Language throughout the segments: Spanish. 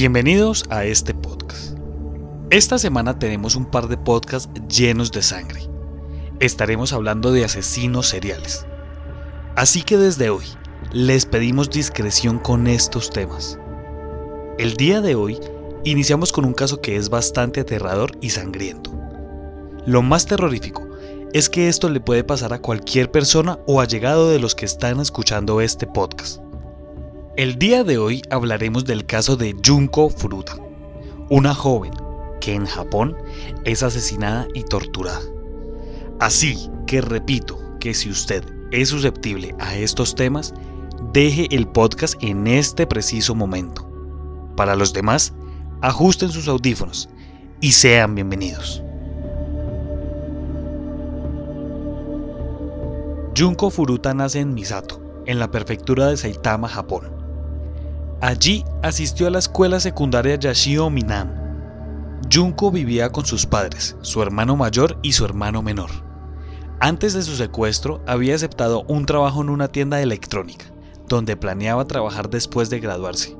Bienvenidos a este podcast. Esta semana tenemos un par de podcasts llenos de sangre. Estaremos hablando de asesinos seriales. Así que desde hoy les pedimos discreción con estos temas. El día de hoy iniciamos con un caso que es bastante aterrador y sangriento. Lo más terrorífico es que esto le puede pasar a cualquier persona o allegado de los que están escuchando este podcast. El día de hoy hablaremos del caso de Junko Furuta, una joven que en Japón es asesinada y torturada. Así que repito que si usted es susceptible a estos temas, deje el podcast en este preciso momento. Para los demás, ajusten sus audífonos y sean bienvenidos. Junko Furuta nace en Misato, en la prefectura de Saitama, Japón. Allí asistió a la escuela secundaria Yashio Minam. Junko vivía con sus padres, su hermano mayor y su hermano menor. Antes de su secuestro, había aceptado un trabajo en una tienda de electrónica, donde planeaba trabajar después de graduarse.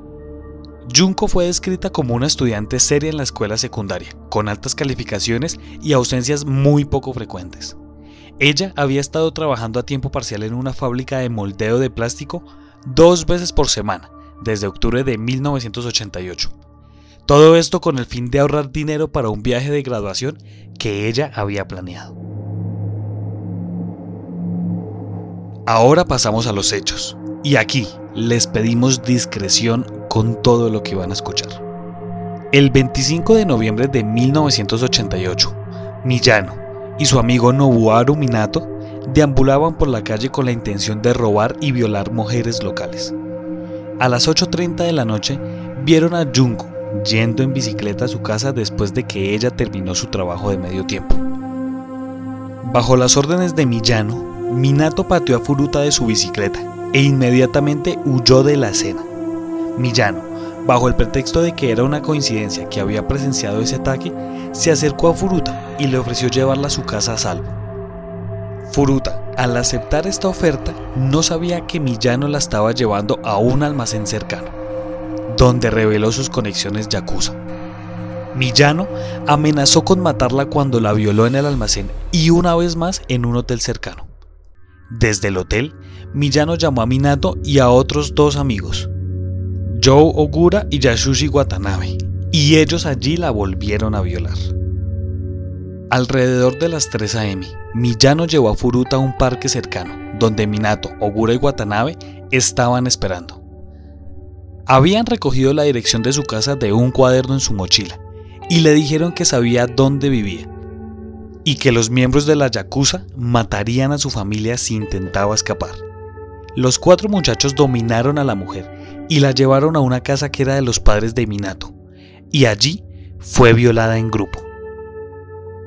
Junko fue descrita como una estudiante seria en la escuela secundaria, con altas calificaciones y ausencias muy poco frecuentes. Ella había estado trabajando a tiempo parcial en una fábrica de moldeo de plástico dos veces por semana desde octubre de 1988. Todo esto con el fin de ahorrar dinero para un viaje de graduación que ella había planeado. Ahora pasamos a los hechos, y aquí les pedimos discreción con todo lo que van a escuchar. El 25 de noviembre de 1988, Millano y su amigo Nobuaru Minato deambulaban por la calle con la intención de robar y violar mujeres locales. A las 8.30 de la noche vieron a Junko yendo en bicicleta a su casa después de que ella terminó su trabajo de medio tiempo. Bajo las órdenes de Millano, Minato pateó a Furuta de su bicicleta e inmediatamente huyó de la escena. Millano, bajo el pretexto de que era una coincidencia que había presenciado ese ataque, se acercó a Furuta y le ofreció llevarla a su casa a salvo. Furuta, al aceptar esta oferta, no sabía que Millano la estaba llevando a un almacén cercano, donde reveló sus conexiones Yakuza. Millano amenazó con matarla cuando la violó en el almacén y una vez más en un hotel cercano. Desde el hotel, Millano llamó a Minato y a otros dos amigos, Joe Ogura y Yasushi Watanabe, y ellos allí la volvieron a violar. Alrededor de las 3 a.m., Millano llevó a Furuta a un parque cercano, donde Minato, Ogura y Watanabe estaban esperando. Habían recogido la dirección de su casa de un cuaderno en su mochila y le dijeron que sabía dónde vivía y que los miembros de la Yakuza matarían a su familia si intentaba escapar. Los cuatro muchachos dominaron a la mujer y la llevaron a una casa que era de los padres de Minato, y allí fue violada en grupo.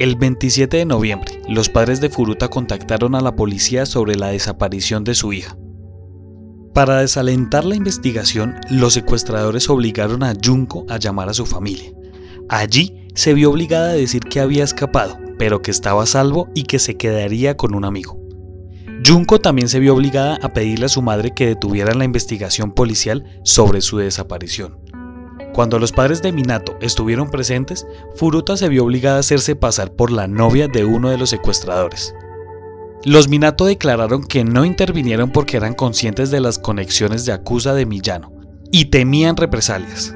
El 27 de noviembre, los padres de Furuta contactaron a la policía sobre la desaparición de su hija. Para desalentar la investigación, los secuestradores obligaron a Junko a llamar a su familia. Allí se vio obligada a decir que había escapado, pero que estaba salvo y que se quedaría con un amigo. Junko también se vio obligada a pedirle a su madre que detuvieran la investigación policial sobre su desaparición. Cuando los padres de Minato estuvieron presentes, Furuta se vio obligada a hacerse pasar por la novia de uno de los secuestradores. Los Minato declararon que no intervinieron porque eran conscientes de las conexiones de acusa de Millano y temían represalias.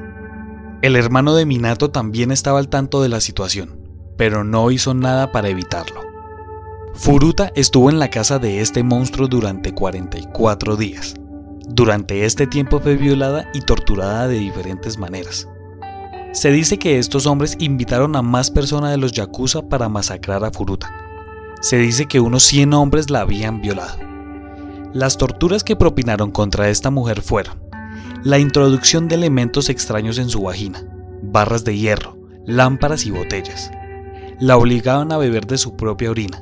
El hermano de Minato también estaba al tanto de la situación, pero no hizo nada para evitarlo. Furuta estuvo en la casa de este monstruo durante 44 días. Durante este tiempo fue violada y torturada de diferentes maneras. Se dice que estos hombres invitaron a más personas de los Yakuza para masacrar a Furuta. Se dice que unos 100 hombres la habían violado. Las torturas que propinaron contra esta mujer fueron la introducción de elementos extraños en su vagina, barras de hierro, lámparas y botellas. La obligaban a beber de su propia orina.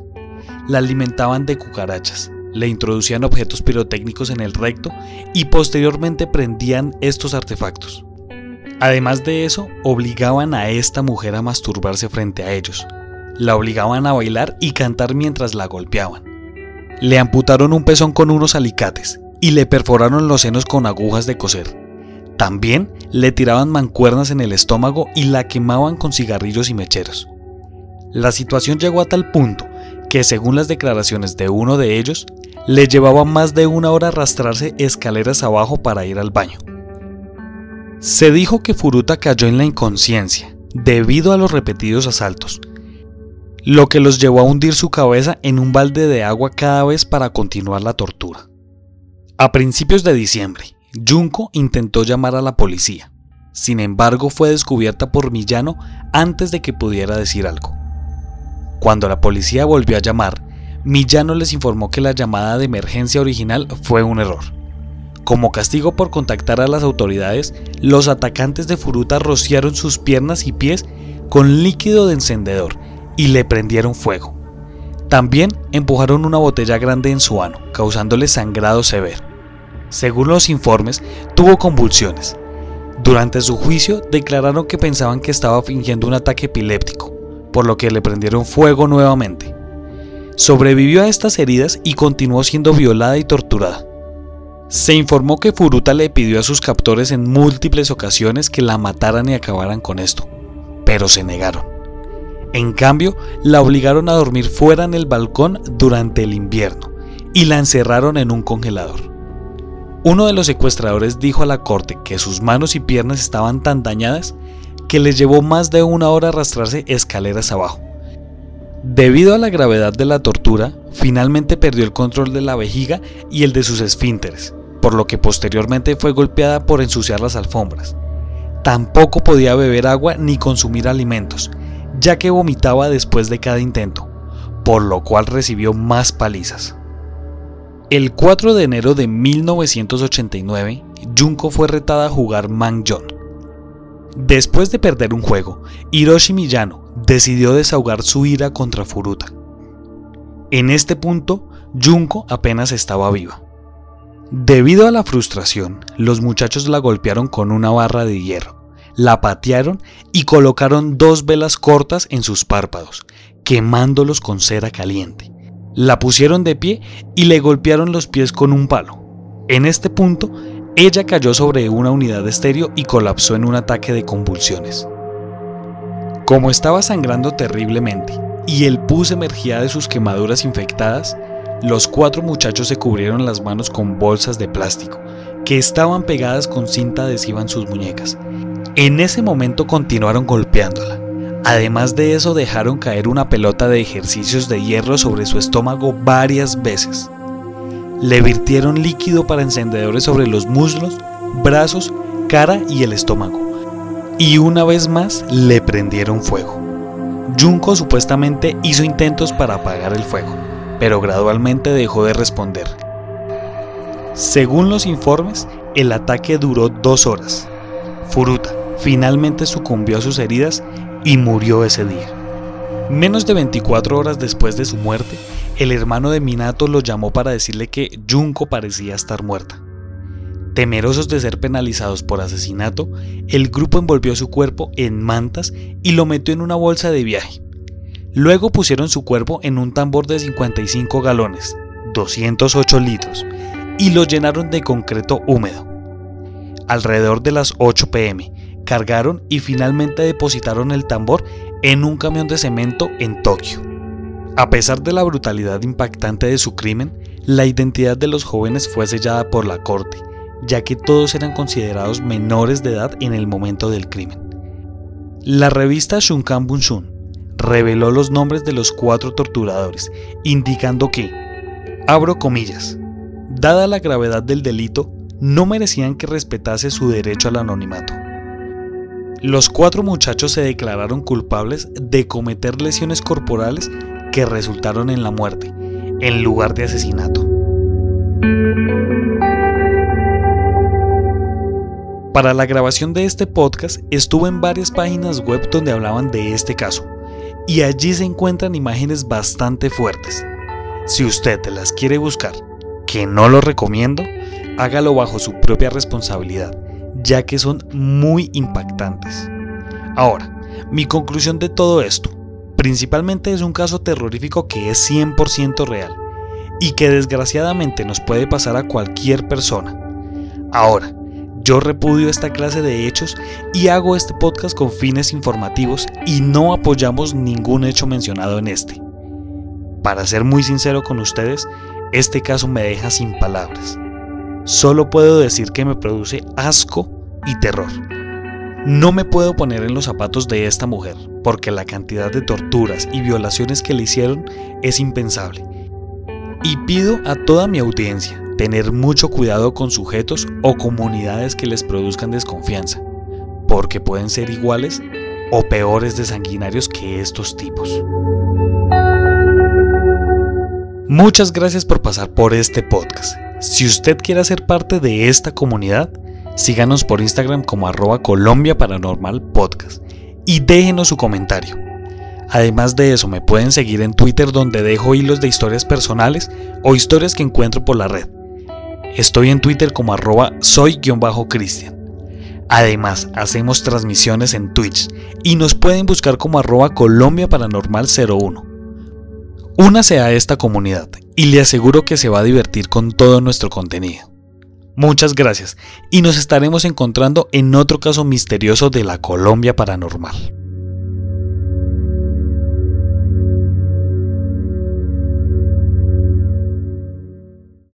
La alimentaban de cucarachas, le introducían objetos pirotécnicos en el recto y posteriormente prendían estos artefactos. Además de eso, obligaban a esta mujer a masturbarse frente a ellos. La obligaban a bailar y cantar mientras la golpeaban. Le amputaron un pezón con unos alicates y le perforaron los senos con agujas de coser. También le tiraban mancuernas en el estómago y la quemaban con cigarrillos y mecheros. La situación llegó a tal punto que, según las declaraciones de uno de ellos, le llevaba más de una hora arrastrarse escaleras abajo para ir al baño. Se dijo que Furuta cayó en la inconsciencia debido a los repetidos asaltos, lo que los llevó a hundir su cabeza en un balde de agua cada vez para continuar la tortura. A principios de diciembre, Junko intentó llamar a la policía. Sin embargo, fue descubierta por Millano antes de que pudiera decir algo. Cuando la policía volvió a llamar, Millano les informó que la llamada de emergencia original fue un error. Como castigo por contactar a las autoridades, los atacantes de Furuta rociaron sus piernas y pies con líquido de encendedor y le prendieron fuego. También empujaron una botella grande en su ano, causándole sangrado severo. Según los informes, tuvo convulsiones. Durante su juicio declararon que pensaban que estaba fingiendo un ataque epiléptico, por lo que le prendieron fuego nuevamente. Sobrevivió a estas heridas y continuó siendo violada y torturada. Se informó que Furuta le pidió a sus captores en múltiples ocasiones que la mataran y acabaran con esto, pero se negaron. En cambio, la obligaron a dormir fuera en el balcón durante el invierno y la encerraron en un congelador. Uno de los secuestradores dijo a la corte que sus manos y piernas estaban tan dañadas que les llevó más de una hora arrastrarse escaleras abajo. Debido a la gravedad de la tortura, finalmente perdió el control de la vejiga y el de sus esfínteres, por lo que posteriormente fue golpeada por ensuciar las alfombras. Tampoco podía beber agua ni consumir alimentos, ya que vomitaba después de cada intento, por lo cual recibió más palizas. El 4 de enero de 1989, Junko fue retada a jugar Manjon. Después de perder un juego, Hiroshi Miyano decidió desahogar su ira contra Furuta. En este punto, Junko apenas estaba viva. Debido a la frustración, los muchachos la golpearon con una barra de hierro, la patearon y colocaron dos velas cortas en sus párpados, quemándolos con cera caliente. La pusieron de pie y le golpearon los pies con un palo. En este punto, ella cayó sobre una unidad de estéreo y colapsó en un ataque de convulsiones. Como estaba sangrando terriblemente y el pus emergía de sus quemaduras infectadas, los cuatro muchachos se cubrieron las manos con bolsas de plástico que estaban pegadas con cinta adhesiva en sus muñecas. En ese momento continuaron golpeándola. Además de eso dejaron caer una pelota de ejercicios de hierro sobre su estómago varias veces. Le virtieron líquido para encendedores sobre los muslos, brazos, cara y el estómago y una vez más le prendieron fuego. Junko supuestamente hizo intentos para apagar el fuego, pero gradualmente dejó de responder. Según los informes, el ataque duró dos horas. Furuta finalmente sucumbió a sus heridas y murió ese día. Menos de 24 horas después de su muerte, el hermano de Minato lo llamó para decirle que Junko parecía estar muerta. Temerosos de ser penalizados por asesinato, el grupo envolvió su cuerpo en mantas y lo metió en una bolsa de viaje. Luego pusieron su cuerpo en un tambor de 55 galones, 208 litros, y lo llenaron de concreto húmedo. Alrededor de las 8 pm, cargaron y finalmente depositaron el tambor en un camión de cemento en Tokio. A pesar de la brutalidad impactante de su crimen, la identidad de los jóvenes fue sellada por la corte ya que todos eran considerados menores de edad en el momento del crimen. La revista Shunkan Bunshun reveló los nombres de los cuatro torturadores, indicando que, abro comillas, dada la gravedad del delito, no merecían que respetase su derecho al anonimato. Los cuatro muchachos se declararon culpables de cometer lesiones corporales que resultaron en la muerte, en lugar de asesinato. Para la grabación de este podcast estuve en varias páginas web donde hablaban de este caso y allí se encuentran imágenes bastante fuertes. Si usted las quiere buscar, que no lo recomiendo, hágalo bajo su propia responsabilidad, ya que son muy impactantes. Ahora, mi conclusión de todo esto, principalmente es un caso terrorífico que es 100% real y que desgraciadamente nos puede pasar a cualquier persona. Ahora, Yo repudio esta clase de hechos y hago este podcast con fines informativos y no apoyamos ningún hecho mencionado en este. Para ser muy sincero con ustedes, este caso me deja sin palabras. Solo puedo decir que me produce asco y terror. No me puedo poner en los zapatos de esta mujer, porque la cantidad de torturas y violaciones que le hicieron es impensable. Y pido a toda mi audiencia tener mucho cuidado con sujetos o comunidades que les produzcan desconfianza, porque pueden ser iguales o peores de sanguinarios que estos tipos. Muchas gracias por pasar por este podcast. Si usted quiere ser parte de esta comunidad, síganos por Instagram como arroba Colombia Paranormal Podcast y déjenos su comentario. Además de eso, me pueden seguir en Twitter donde dejo hilos de historias personales o historias que encuentro por la red. Estoy en Twitter como arroba soy-cristian. Además, hacemos transmisiones en Twitch y nos pueden buscar como arroba Colombia Paranormal 01. Únase a esta comunidad y le aseguro que se va a divertir con todo nuestro contenido. Muchas gracias y nos estaremos encontrando en otro caso misterioso de la Colombia Paranormal.